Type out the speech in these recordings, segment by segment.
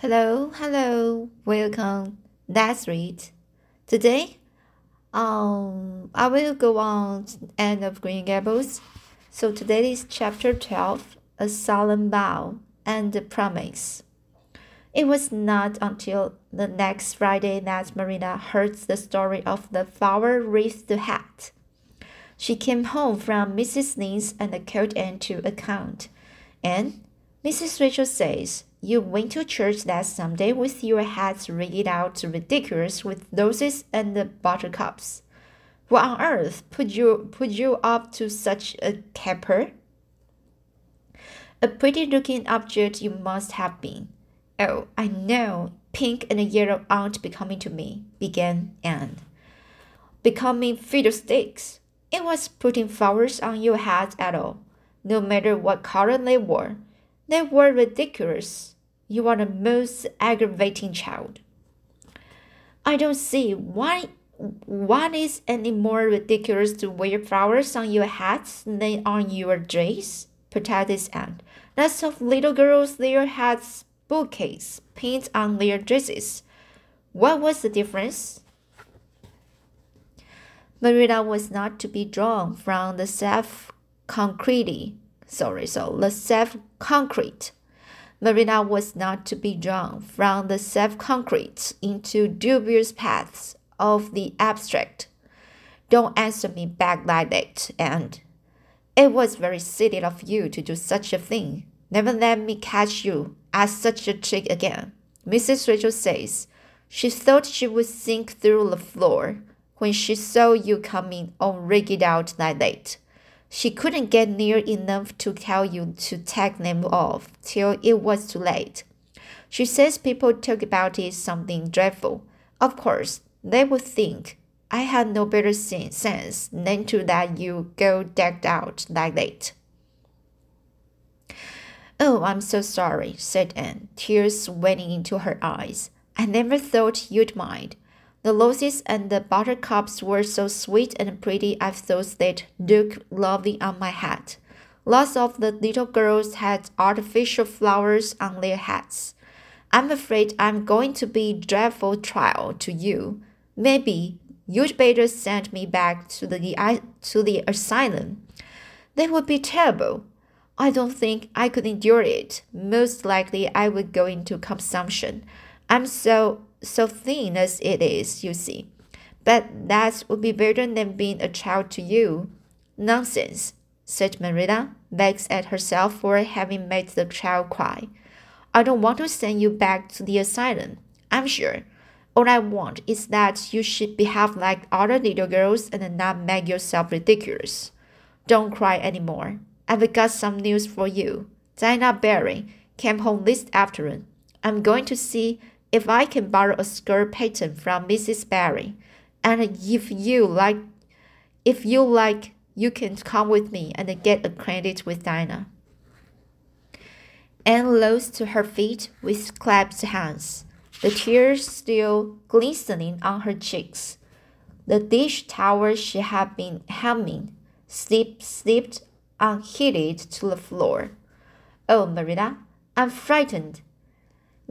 Hello, hello, welcome. That's right. Today, um, I will go on Anne of Green Gables. So today is chapter twelve, a solemn vow and a promise. It was not until the next Friday that Marina heard the story of the flower wreathed hat. She came home from Mrs. Lynde's and the coat aunt to account, and Mrs. Rachel says you went to church that Sunday with your hats rigged out ridiculous with roses and buttercups. What on earth put you put you up to such a caper? A pretty looking object you must have been. Oh, I know, pink and yellow aren't becoming to me, began Anne. Becoming fiddlesticks. It was putting flowers on your hat at all, no matter what color they were. They were ridiculous. You are the most aggravating child. I don't see why what is any more ridiculous to wear flowers on your hats than on your dress? protested Anne. Lots of little girls their hats bouquets pinned on their dresses. What was the difference? Marina was not to be drawn from the self concrete sorry, so the self concrete. Marina was not to be drawn from the self concrete into dubious paths of the abstract. Don't answer me back like that, and it was very silly of you to do such a thing. Never let me catch you at such a trick again. Mrs. Rachel says she thought she would sink through the floor when she saw you coming all rigged out like that. She couldn't get near enough to tell you to take them off till it was too late. She says people talk about it something dreadful. Of course, they would think I had no better sense than to let you go decked out like that. Oh, I'm so sorry, said Anne, tears welling into her eyes. I never thought you'd mind. The roses and the buttercups were so sweet and pretty I thought they'd look lovely on my hat. Lots of the little girls had artificial flowers on their hats. I'm afraid I'm going to be dreadful trial to you. Maybe you'd better send me back to the to the asylum. That would be terrible. I don't think I could endure it. Most likely I would go into consumption. I'm so so thin as it is, you see. But that would be better than being a child to you. Nonsense, said Marilla, vexed at herself for having made the child cry. I don't want to send you back to the asylum, I'm sure. All I want is that you should behave like other little girls and not make yourself ridiculous. Don't cry any more. I've got some news for you. Dinah Barry came home this afternoon. I'm going to see if I can borrow a skirt pattern from Mrs. Barry, and if you like, if you like, you can come with me and get acquainted with Dinah. Anne rose to her feet with clasped hands, the tears still glistening on her cheeks. The dish towel she had been hemming slipped, slipped unheeded to the floor. Oh, Marilla, I'm frightened.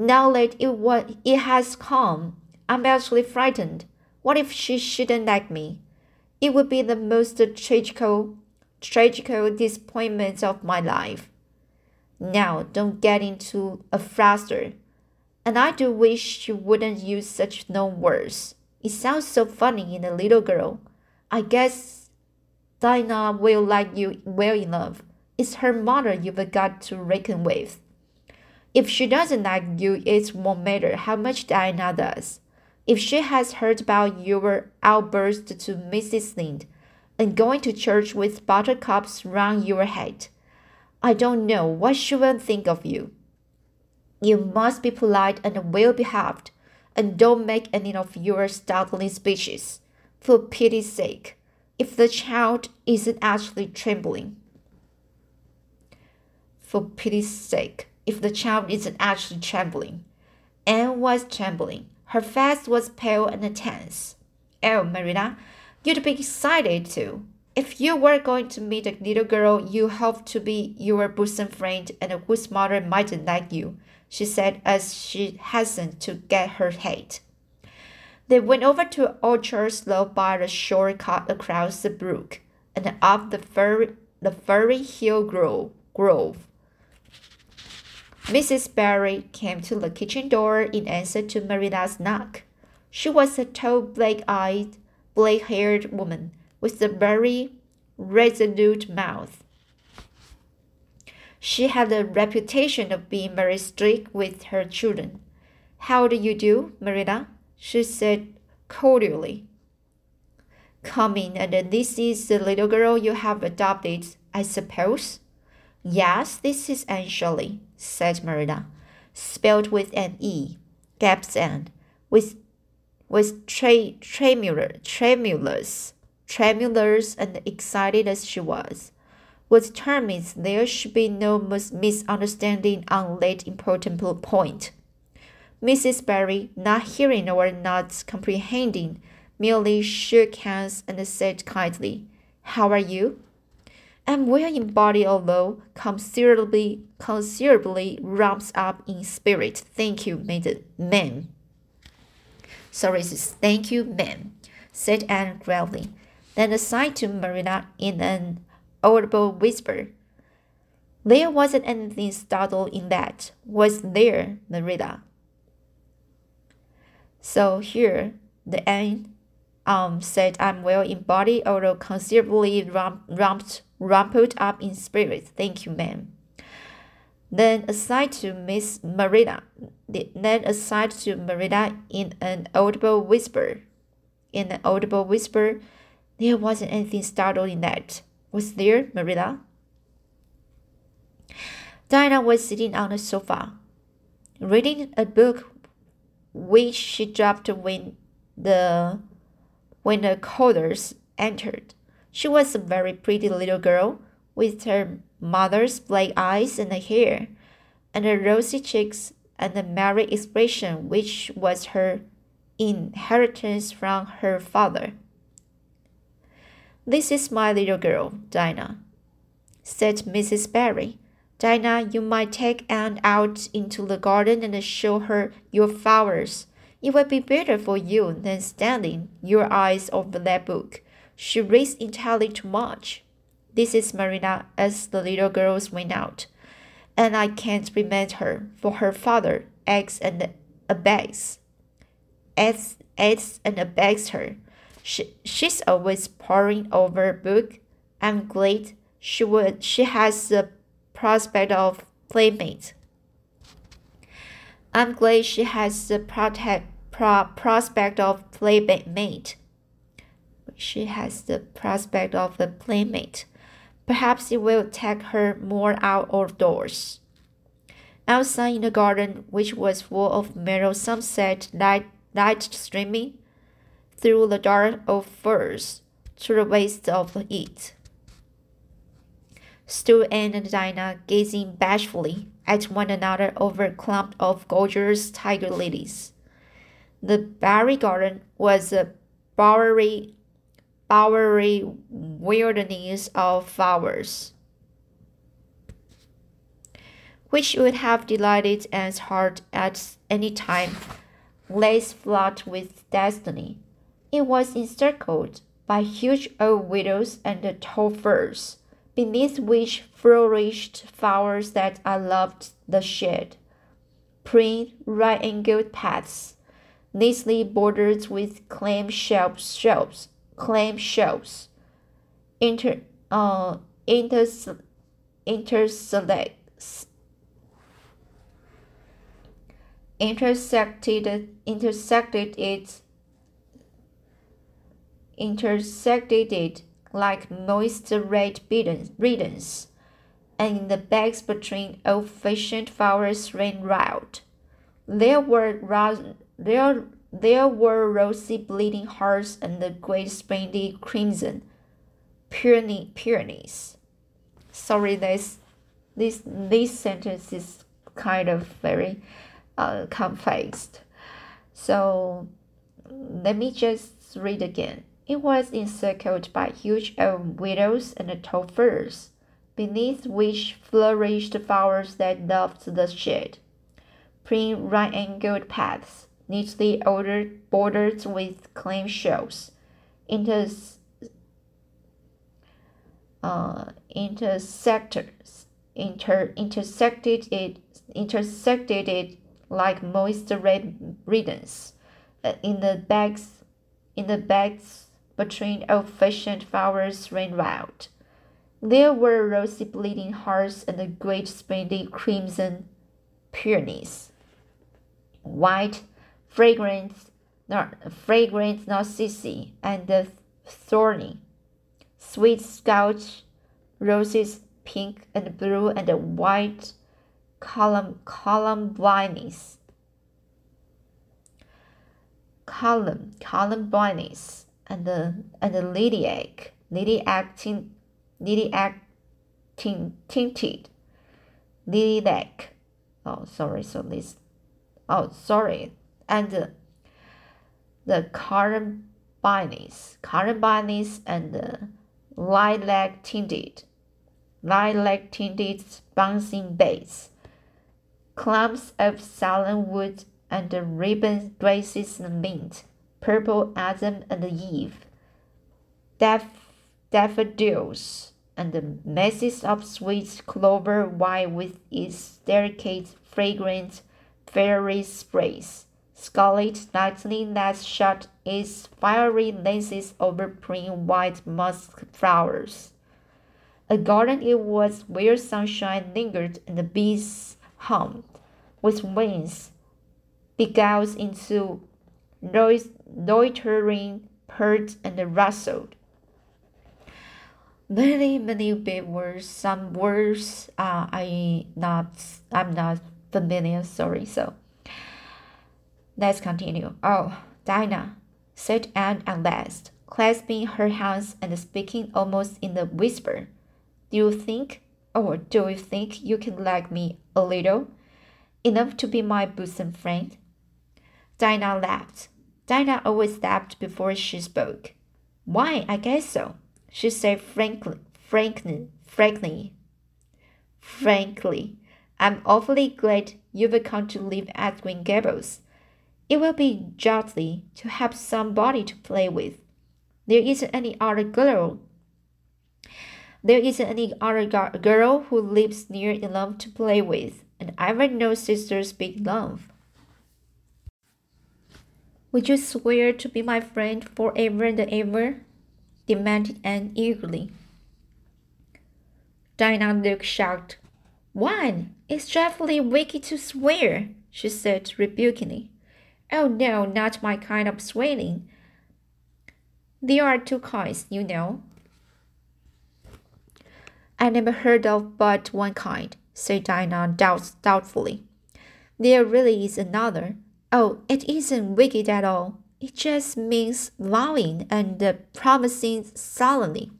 Now that it what it has come, I'm actually frightened. What if she shouldn't like me? It would be the most tragical, tragical disappointment of my life. Now, don't get into a fluster. And I do wish you wouldn't use such known words. It sounds so funny in a little girl. I guess Dinah will like you well enough. It's her mother you've got to reckon with. If she doesn't like you, it won't matter how much Diana does. If she has heard about your outburst to Mrs. Lynde and going to church with buttercups round your head, I don't know what she will think of you. You must be polite and well behaved, and don't make any of your startling speeches. For pity's sake, if the child isn't actually trembling. For pity's sake if the child isn't actually trembling. Anne was trembling. Her face was pale and tense. Oh, Marina, you'd be excited too. If you were going to meet a little girl you hoped to be your bosom friend and whose mother mightn't like you, she said as she hastened to get her hat. They went over to Orchard Slope by the short cut across the brook and up the furry, the furry hill grove. grove. Mrs. Barry came to the kitchen door in answer to Marina's knock. She was a tall, black-eyed, black-haired woman with a very resolute mouth. She had a reputation of being very strict with her children. How do you do, Marina? she said cordially. Come in, and this is the little girl you have adopted, I suppose? Yes, this is Shirley, said Marina, spelled with an E, gaps Anne, with with tre- tremulous, tremulous, tremulous and excited as she was, was determined there should be no misunderstanding on that important point. Mrs. Barry, not hearing or not comprehending, merely shook hands and said kindly, How are you? I'm well in body, although considerably considerably wrapped up in spirit. Thank you, ma'am. Sorry, thank you, ma'am, said Anne gravely, then aside to Marina in an audible whisper. There wasn't anything startled in that, was there, Marina? So here, the Anne um, said, I'm well in body, although considerably ramped, rumpled up in spirit. Thank you, ma'am. Then aside to Miss Marina, then aside to Marina in an audible whisper. In an audible whisper, there wasn't anything startled in that. Was there, Marina? Dinah was sitting on the sofa, reading a book which she dropped when the when the callers entered. She was a very pretty little girl with her mother's black eyes and hair, and her rosy cheeks and the merry expression which was her inheritance from her father. This is my little girl, Dinah, said Mrs. Barry. Dinah, you might take Anne out into the garden and show her your flowers. It would be better for you than standing your eyes over that book. She reads entirely too much. This is Marina as the little girls went out, and I can't remand her, for her father eggs and abets, eggs, eggs and abets her. She, she's always poring over a book. I'm glad she would she has the prospect of playmate. I'm glad she has the protect, pro, prospect of playmate. She has the prospect of a playmate. Perhaps it will take her more out of doors. Outside in the garden, which was full of mellow sunset light, light streaming through the dark of firs to the west of it, Anne and Dinah gazing bashfully at one another over a clump of gorgeous tiger lilies. The Barry garden was a bowery bowery wilderness of flowers, which would have delighted Anne's heart at any time, lace flat with destiny. It was encircled by huge old willows and tall firs, beneath which flourished flowers that I loved the shade. Prim, right-angled paths, neatly bordered with clam shells, shells shows inter, uh, inters, interselects, intersected, intersected it, intersected it like moist red ribbons, and in the bags between old-fashioned flowers ran wild. There were there there were rosy bleeding hearts and the great splendid crimson peony, peonies. Sorry, this this this sentence is kind of very uh, complex. So let me just read again. It was encircled by huge old willows and tall firs, beneath which flourished flowers that loved the shade. prim right-angled paths, neatly ordered, bordered with clam shells, inter, uh, intersectors, inter, intersected it, intersected it like moist red ribbons. Uh, in the bags, in the bags between old-fashioned flowers ran wild. There were rosy bleeding hearts and the great splendid crimson peonies, white, fragrant, fragrant narcissi, and the thorny, sweet scotch roses, pink and blue and white column columbines, column columbines, and the and the lilac, lilac tint, lilac tint, tinted, lilac. Oh, sorry. So this. Oh, sorry. And the, columbines, columbines, and lilac tinted, lilac tinted bouncing bass, clumps of southernwood and ribbon graces and mint, purple Adam and Eve, daff- daffodils, and the masses of sweet clover white with its delicate, fragrant fairy sprays. Scarlet lightning that shot its fiery lances over prim white musk flowers. A garden it was where sunshine lingered and the bees hummed, with wings beguiled into loitering purred and rustled. Many, many words. Some words uh, I not I'm not familiar. Sorry. So let's continue. Oh, Dinah, said Anne at last, clasping her hands and speaking almost in a whisper. Do you think, or do you think you can like me a little? Enough to be my bosom friend? Dinah laughed. Dinah always laughed before she spoke. Why, I guess so, she said frankly, frankly, frankly. Frankly, I'm awfully glad you've come to live at Green Gables. It will be jolly to have somebody to play with. There isn't any other girl. There isn't any other girl who lives near enough to play with, and I've no sisters big enough. Would you swear to be my friend forever and ever? demanded Anne eagerly. Dinah looked shocked. Why? It's dreadfully wicked to swear, she said rebukingly. Oh no, not my kind of swearing. There are two kinds, you know. I never heard of but one kind, said Dinah doubt doubtfully. There really is another. Oh, it isn't wicked at all. It just means vowing and uh, promising solemnly.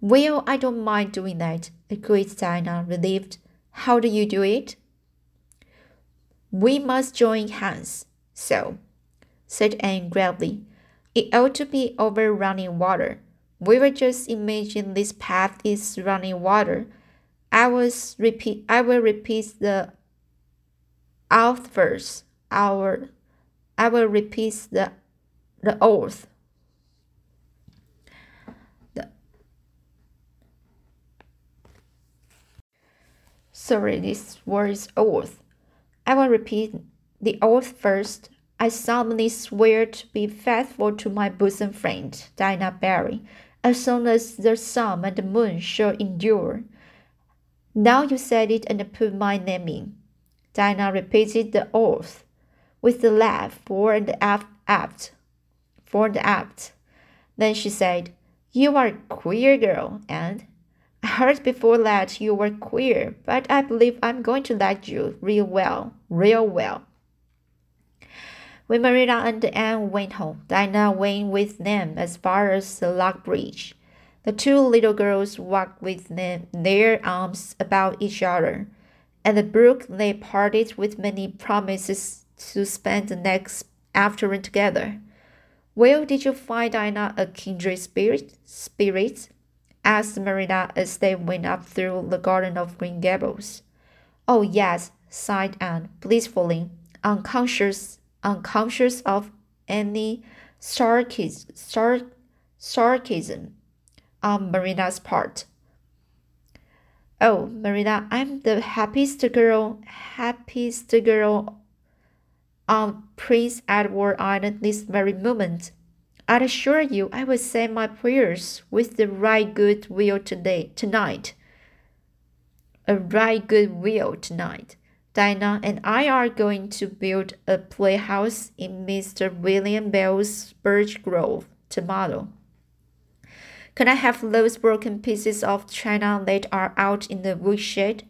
Well, I don't mind doing that, agreed Dinah, relieved. How do you do it? We must join hands. So, said Anne gravely, it ought to be over running water. We will just imagine this path is running water. I was repeat I will repeat the oath first. Our I will repeat the the oath. The Sorry, this word is oath. I will repeat the oath first. I solemnly swear to be faithful to my bosom friend, Dinah Barry, as long as the sun and the moon shall endure. Now you said it and put my name in. Dinah repeated the oath with a laugh fore and aft, fore and aft. Then she said, You are a queer girl, and I heard before that you were queer, but I believe I'm going to like you real well, real well. When Marilla and Anne went home, Dinah went with them as far as the log bridge. The two little girls walked with them, their arms about each other. At the brook, they parted with many promises to spend the next afternoon together. Well, did you find Dinah a kindred spirit? Spirit? asked Marilla as they went up through the garden of Green Gables. Oh, yes, sighed Anne blissfully, unconscious unconscious of any sarcasm, sarcasm on Marina's part. Oh, Marina, I'm the happiest girl, happiest girl on Prince Edward Island this very moment. I assure you, I will say my prayers with the right good will today, tonight. A right good will tonight. Dinah and I are going to build a playhouse in Mr. William Bell's birch grove tomorrow. Can I have those broken pieces of china that are out in the woodshed?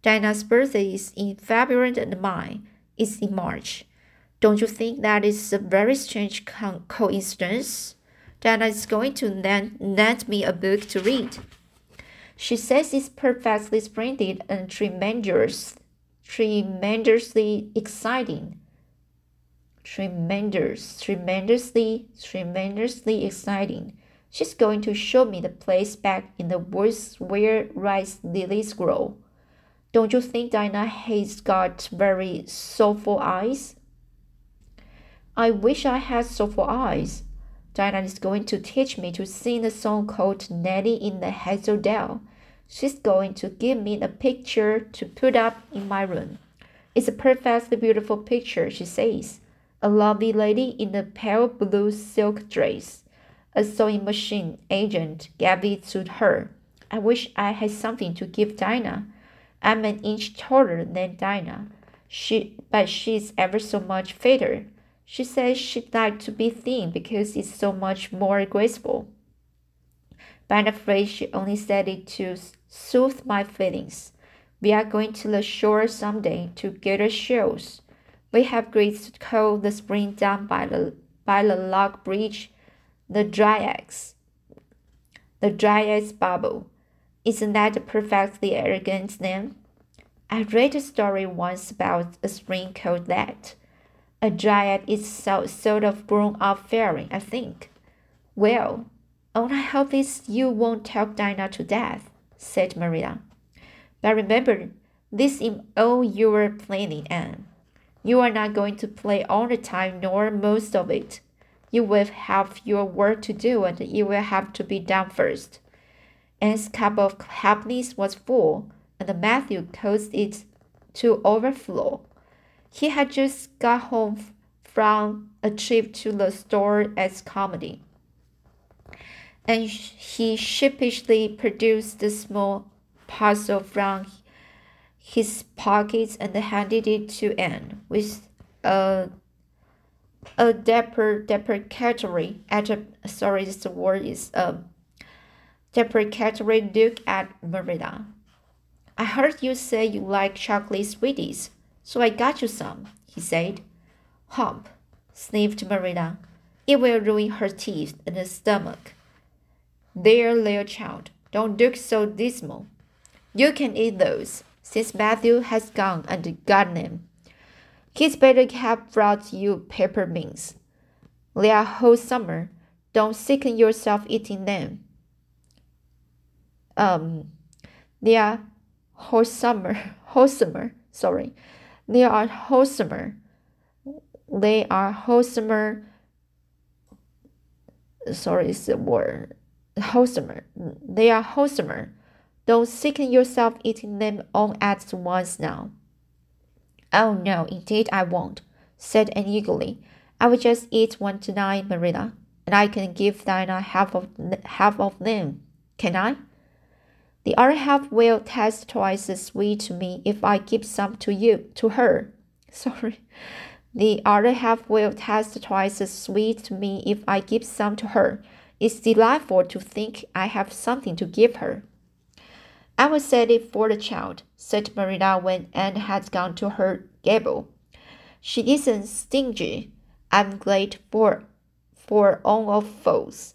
Dinah's birthday is in February and mine is in March. Don't you think that is a very strange co coincidence? Dinah is going to lend, lend me a book to read. She says it's perfectly splendid and tremendous tremendously exciting. Tremendous, tremendously, tremendously exciting. She's going to show me the place back in the woods where rice lilies grow. Don't you think Dinah has got very soulful eyes? I wish I had soulful eyes. Dinah is going to teach me to sing a song called Nellie in the Hazel Dell. She's going to give me a picture to put up in my room. It's a perfectly beautiful picture, she says. A lovely lady in a pale blue silk dress. A sewing machine agent gave it to her. I wish I had something to give Dinah. I'm an inch taller than Dinah. She, but she's ever so much fatter. She says she'd like to be thin because it's so much more graceful but I'm afraid she only said it to soothe my feelings. We are going to the shore someday to get our shells. We have agreed to call the spring down by the by the log bridge the Dryads. The Dryads Bubble. Isn't that a perfectly elegant name? I read a story once about a spring called that. A dryad is so, sort of grown up fairy, I think. Well, all I hope is you won't talk Dinah to death, said Maria. But remember, this is all your planning, Anne. You are not going to play all the time nor most of it. You will have your work to do and it will have to be done first. Anne's cup of happiness was full, and Matthew caused it to overflow. He had just got home from a trip to the store as Carmody and he sheepishly produced the small parcel from his pockets and handed it to Anne with a a depre, deprecatory at a, sorry this word is um, a deprecatory look at Marina. I heard you say you like chocolate sweeties, so I got you some, he said. Hump, sniffed Marina. It will ruin her teeth and her stomach. There, little child, don't look so dismal. You can eat those, since Matthew has gone and got them. He's better have brought you peppermints. They are wholesome. Don't sicken yourself eating them. Um, they are wholesomer, wholesomer, sorry. They are wholesomer. They are wholesomer. Sorry, it's the word wholesomer. They are wholesomer. Don't sicken yourself eating them all at once now. Oh no, indeed I won't, said Anne eagerly. I will just eat one tonight, Marilla, and I can give Dinah half of half of them, can I? The other half will taste twice as sweet to me if I give some to you to her. Sorry. The other half will taste twice as sweet to me if I give some to her. It's delightful to think I have something to give her. I will set it for the child, said Marina when Anne had gone to her gable. She isn't stingy. I'm glad for for all of foes.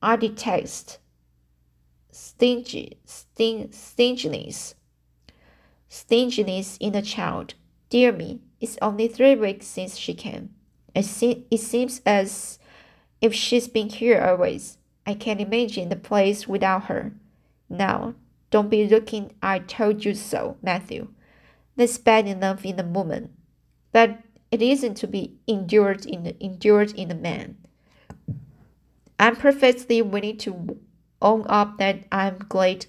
I detest stingy sting, stinginess. Stinginess in a child. Dear me, it's only three weeks since she came. It, se- it seems as if she's been here always, I can't imagine the place without her. Now, don't be looking I told you so, Matthew. that's bad enough in the moment, but it isn't to be endured in the endured in the man. I'm perfectly willing to own up that I'm glad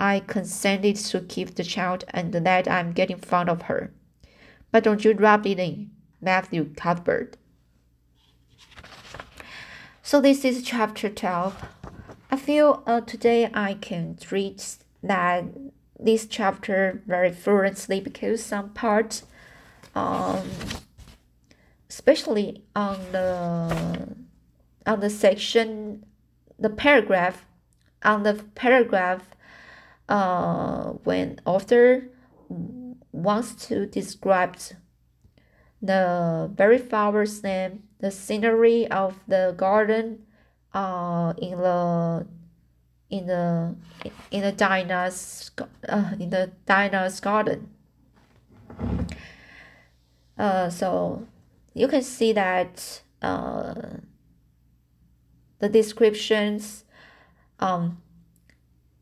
I consented to keep the child and that I'm getting fond of her. But don't you rub it in, Matthew Cuthbert. So this is chapter 12. I feel uh, today I can read that this chapter very fluently because some parts um, especially on the on the section the paragraph on the paragraph uh, when author wants to describe the very flowers name the scenery of the garden uh, in the in the in the Dinah's uh, in the Dinah's garden. Uh, so you can see that uh, the descriptions um,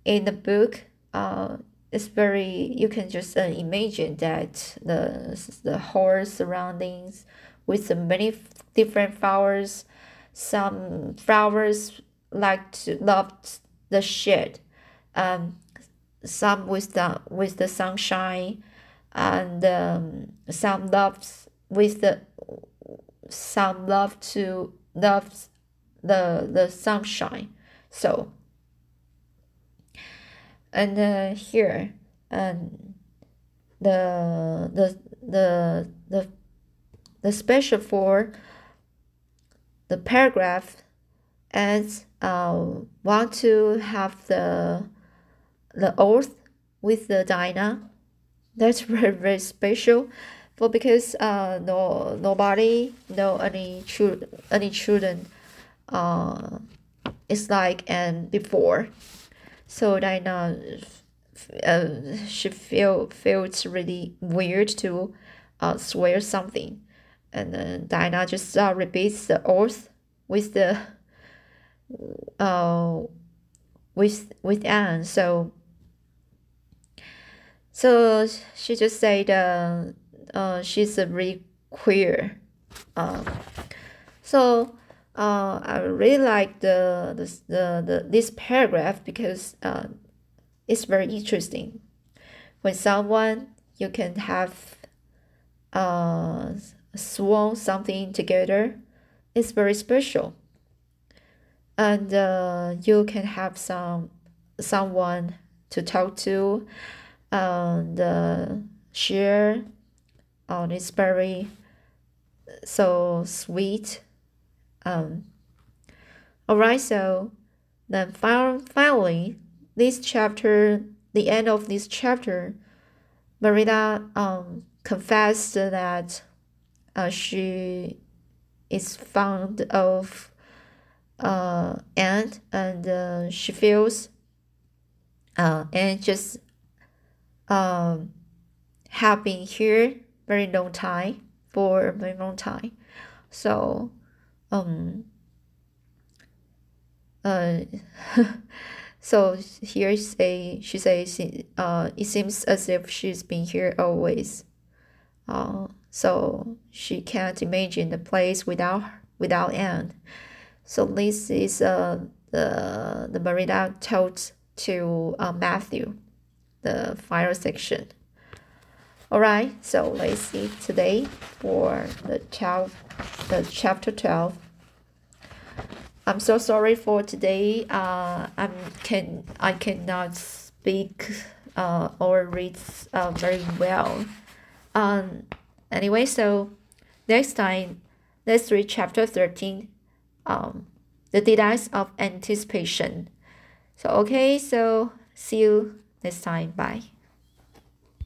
in the book uh, is very you can just uh, imagine that the the whole surroundings with the many different flowers some flowers like to love the shade um, some with the with the sunshine and um, some loves with the some love to love the the sunshine. So and uh, here um, the the the the the special for the paragraph as uh, want to have the the oath with the Dinah. That's very very special, for because uh no nobody no any children any children uh is like and before, so Dinah uh she feel feels really weird to uh swear something, and then Dinah just uh, repeats the oath with the uh with with Anne. So so she just said uh, uh she's a really queer uh, so uh I really like the the, the, the this paragraph because uh it's very interesting. When someone you can have uh sworn something together it's very special. And uh, you can have some someone to talk to and uh, share. On it's very so sweet um all right so then finally this chapter the end of this chapter marina um confessed that uh, she is fond of uh, and and uh, she feels uh, and just um, have been here very long time for a very long time. So um uh so here say she says uh it seems as if she's been here always uh so she can't imagine the place without without Anne. So this is uh, the the Marina told to uh, Matthew, the fire section. Alright, so let's see today for the 12, the chapter 12. I'm so sorry for today. Uh, I'm can I cannot speak uh, or read uh, very well. Um, anyway, so next time, let's read chapter 13, um, the delights of anticipation. So, okay, so see you next time. Bye.